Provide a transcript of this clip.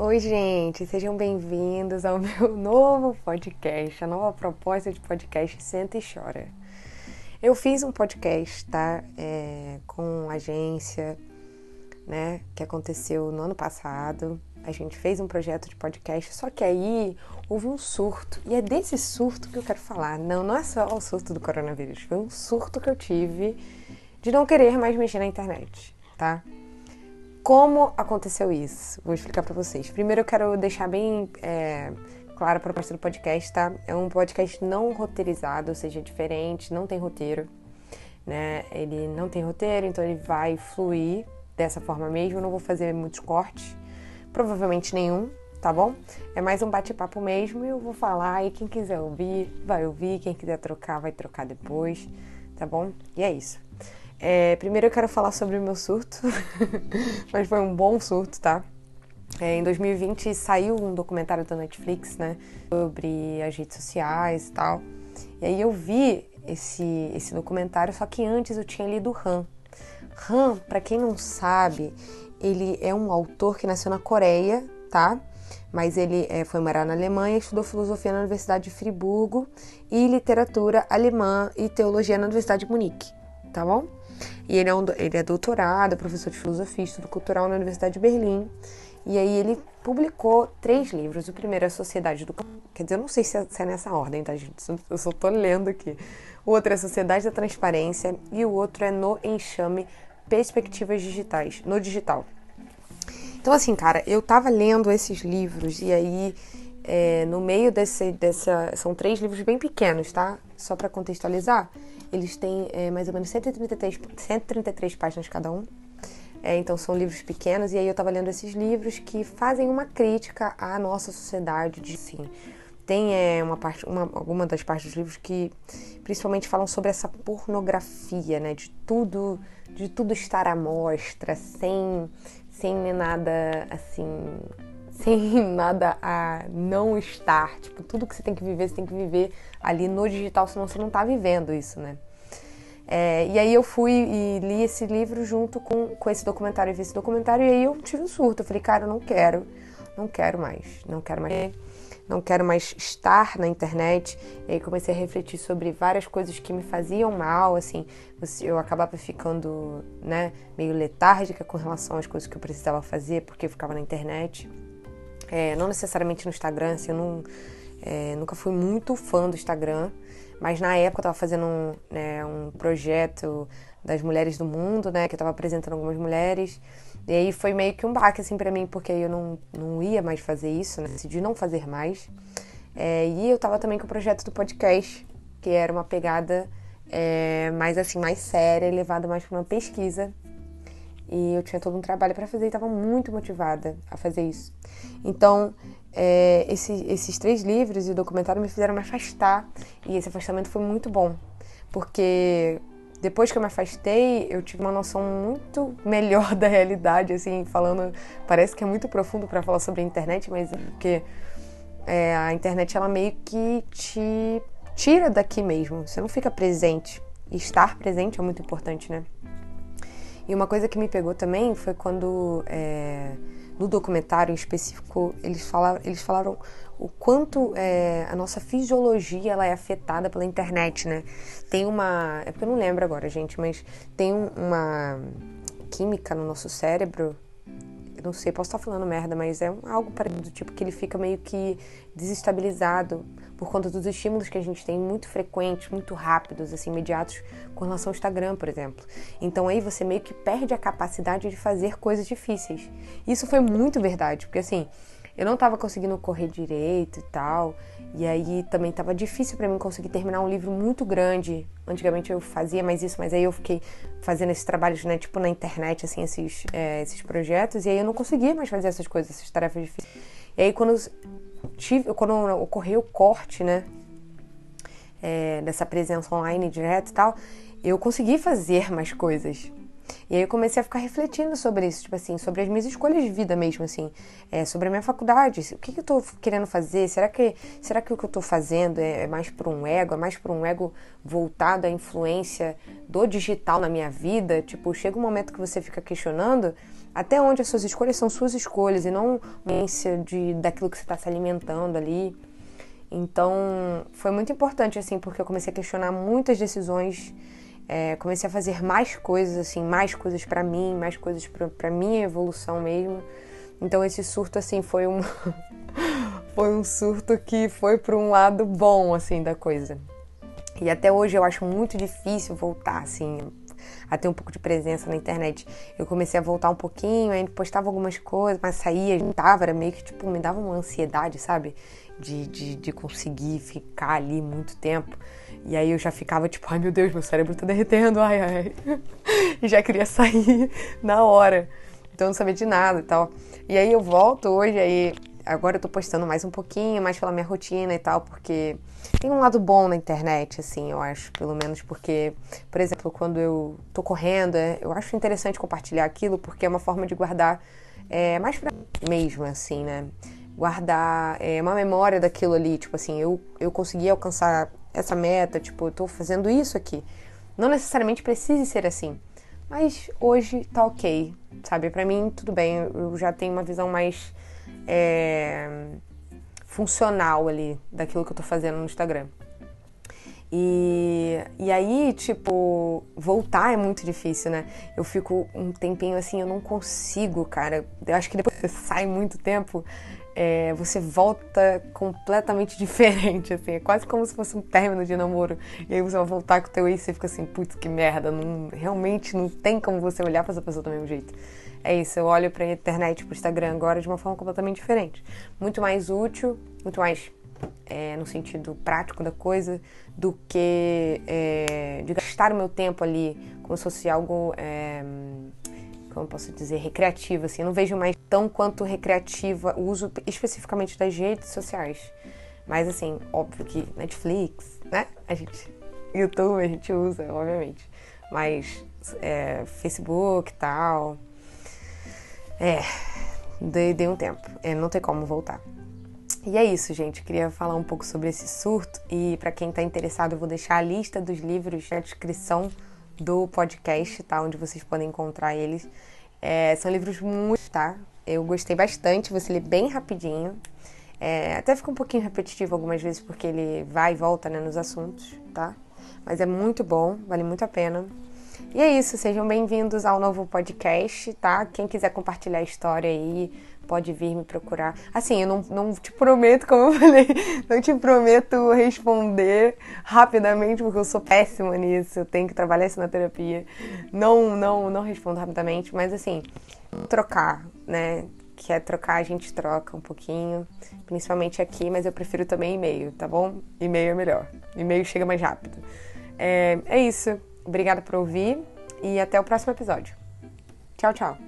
Oi, gente, sejam bem-vindos ao meu novo podcast, a nova proposta de podcast Senta e Chora. Eu fiz um podcast, tá? É, com agência, né? Que aconteceu no ano passado. A gente fez um projeto de podcast, só que aí houve um surto. E é desse surto que eu quero falar. Não, não é só o surto do coronavírus, foi um surto que eu tive de não querer mais mexer na internet, tá? Como aconteceu isso? Vou explicar para vocês. Primeiro eu quero deixar bem é, claro a parte do podcast, tá? É um podcast não roteirizado, ou seja, diferente, não tem roteiro, né? Ele não tem roteiro, então ele vai fluir dessa forma mesmo. Eu não vou fazer muitos cortes, provavelmente nenhum, tá bom? É mais um bate-papo mesmo e eu vou falar e quem quiser ouvir, vai ouvir, quem quiser trocar, vai trocar depois, tá bom? E é isso. É, primeiro eu quero falar sobre o meu surto, mas foi um bom surto, tá? É, em 2020 saiu um documentário da Netflix, né, sobre as redes sociais e tal. E aí eu vi esse, esse documentário, só que antes eu tinha lido Han. Han, para quem não sabe, ele é um autor que nasceu na Coreia, tá? Mas ele é, foi morar na Alemanha, estudou filosofia na Universidade de Friburgo e literatura alemã e teologia na Universidade de Munique, tá bom? E ele é, um, ele é doutorado, professor de filosofia, estudo cultural na Universidade de Berlim. E aí ele publicou três livros. O primeiro é A Sociedade do Quer dizer, eu não sei se é, se é nessa ordem, tá, gente? Eu só tô lendo aqui. O outro é A Sociedade da Transparência e o outro é No Enxame Perspectivas Digitais, no digital. Então, assim, cara, eu tava lendo esses livros e aí, é, no meio desse, dessa. São três livros bem pequenos, tá? Só para contextualizar. Eles têm é, mais ou menos 133, 133 páginas cada um. É, então são livros pequenos, e aí eu estava lendo esses livros que fazem uma crítica à nossa sociedade. De, assim, tem é, uma parte, uma, alguma das partes dos livros que principalmente falam sobre essa pornografia, né? De tudo, de tudo estar à mostra, sem, sem nada assim sem nada a não estar. Tipo, tudo que você tem que viver, você tem que viver ali no digital, senão você não está vivendo isso, né? É, e aí eu fui e li esse livro junto com, com esse documentário, e vi esse documentário, e aí eu tive um surto. Eu falei, cara, eu não quero, não quero mais, não quero mais, não quero mais estar na internet. E aí comecei a refletir sobre várias coisas que me faziam mal, assim, eu acabava ficando, né, meio letárgica com relação às coisas que eu precisava fazer, porque eu ficava na internet. É, não necessariamente no Instagram, assim, eu não, é, nunca fui muito fã do Instagram, mas na época eu estava fazendo um, né, um projeto das mulheres do mundo, né, que eu estava apresentando algumas mulheres, e aí foi meio que um baque, assim, para mim, porque eu não, não ia mais fazer isso, né, decidi não fazer mais. É, e eu estava também com o projeto do podcast, que era uma pegada é, mais assim, mais séria, levada mais para uma pesquisa e eu tinha todo um trabalho para fazer e estava muito motivada a fazer isso. Então, é, esse, esses três livros e o documentário me fizeram me afastar e esse afastamento foi muito bom, porque depois que eu me afastei, eu tive uma noção muito melhor da realidade, assim, falando, parece que é muito profundo para falar sobre a internet, mas é porque é, a internet ela meio que te tira daqui mesmo, você não fica presente. E estar presente é muito importante, né? E uma coisa que me pegou também foi quando, é, no documentário em específico, eles falaram, eles falaram o quanto é, a nossa fisiologia ela é afetada pela internet, né? Tem uma. É porque eu não lembro agora, gente, mas tem uma química no nosso cérebro eu não sei, posso estar falando merda, mas é algo parecido do tipo que ele fica meio que desestabilizado por conta dos estímulos que a gente tem muito frequentes, muito rápidos, assim, imediatos, com relação ao Instagram, por exemplo. Então aí você meio que perde a capacidade de fazer coisas difíceis. Isso foi muito verdade, porque assim, eu não estava conseguindo correr direito e tal. E aí também estava difícil para mim conseguir terminar um livro muito grande. Antigamente eu fazia mais isso, mas aí eu fiquei fazendo esses trabalhos, né, tipo na internet, assim, esses, é, esses projetos. E aí eu não conseguia mais fazer essas coisas, essas tarefas difíceis. E aí quando, tive, quando ocorreu o corte, né, é, dessa presença online direto e tal, eu consegui fazer mais coisas. E aí eu comecei a ficar refletindo sobre isso, tipo assim, sobre as minhas escolhas de vida mesmo, assim, é, sobre a minha faculdade, o que, que eu tô querendo fazer, será que, será que o que eu tô fazendo é, é mais por um ego, é mais por um ego voltado à influência do digital na minha vida? Tipo, chega um momento que você fica questionando até onde as suas escolhas são suas escolhas e não influência de, daquilo que você está se alimentando ali. Então, foi muito importante, assim, porque eu comecei a questionar muitas decisões, é, comecei a fazer mais coisas, assim, mais coisas para mim, mais coisas para minha evolução mesmo. Então, esse surto, assim, foi um, foi um surto que foi para um lado bom, assim, da coisa. E até hoje eu acho muito difícil voltar, assim, a ter um pouco de presença na internet. Eu comecei a voltar um pouquinho, aí postava algumas coisas, mas saía, tava, era meio que, tipo, me dava uma ansiedade, sabe? de, de, de conseguir ficar ali muito tempo. E aí eu já ficava tipo, ai meu Deus, meu cérebro tá derretendo, ai ai. e já queria sair na hora. Então eu não sabia de nada e tal. E aí eu volto hoje, aí agora eu tô postando mais um pouquinho, mais pela minha rotina e tal, porque tem um lado bom na internet, assim, eu acho, pelo menos porque, por exemplo, quando eu tô correndo, é, eu acho interessante compartilhar aquilo, porque é uma forma de guardar é, mais pra mim mesmo, assim, né? guardar é, uma memória daquilo ali, tipo assim, eu, eu consegui alcançar essa meta, tipo, eu tô fazendo isso aqui. Não necessariamente precise ser assim, mas hoje tá ok, sabe? Para mim, tudo bem, eu já tenho uma visão mais é, funcional ali daquilo que eu tô fazendo no Instagram. E, e aí, tipo, voltar é muito difícil, né? Eu fico um tempinho assim, eu não consigo, cara. Eu acho que depois que você sai muito tempo, é, você volta completamente diferente, assim. É quase como se fosse um término de namoro. E aí você vai voltar com o teu ex e você fica assim, putz, que merda. Não, realmente não tem como você olhar pra essa pessoa do mesmo jeito. É isso, eu olho pra internet, pro Instagram agora de uma forma completamente diferente. Muito mais útil, muito mais é, no sentido prático da coisa, do que é, de gastar o meu tempo ali como se fosse algo é, como posso dizer, recreativa, assim. Eu não vejo mais tão quanto recreativa o uso especificamente das redes sociais. Mas, assim, óbvio que Netflix, né? A gente. YouTube a gente usa, obviamente. Mas é, Facebook e tal. É. Dei, dei um tempo. É, não tem como voltar. E é isso, gente. Queria falar um pouco sobre esse surto. E para quem está interessado, eu vou deixar a lista dos livros na descrição do podcast, tá? Onde vocês podem encontrar eles. É, são livros muito, tá? Eu gostei bastante, você lê bem rapidinho. É, até fica um pouquinho repetitivo algumas vezes porque ele vai e volta né, nos assuntos, tá? Mas é muito bom, vale muito a pena. E é isso, sejam bem-vindos ao novo podcast, tá? Quem quiser compartilhar a história aí, pode vir me procurar. Assim, eu não, não te prometo, como eu falei, não te prometo responder rapidamente, porque eu sou péssima nisso, eu tenho que trabalhar isso na terapia. Não, não, não respondo rapidamente, mas assim, trocar, né? Quer trocar, a gente troca um pouquinho, principalmente aqui, mas eu prefiro também e-mail, tá bom? E-mail é melhor. E-mail chega mais rápido. É, é isso. Obrigada por ouvir e até o próximo episódio. Tchau, tchau.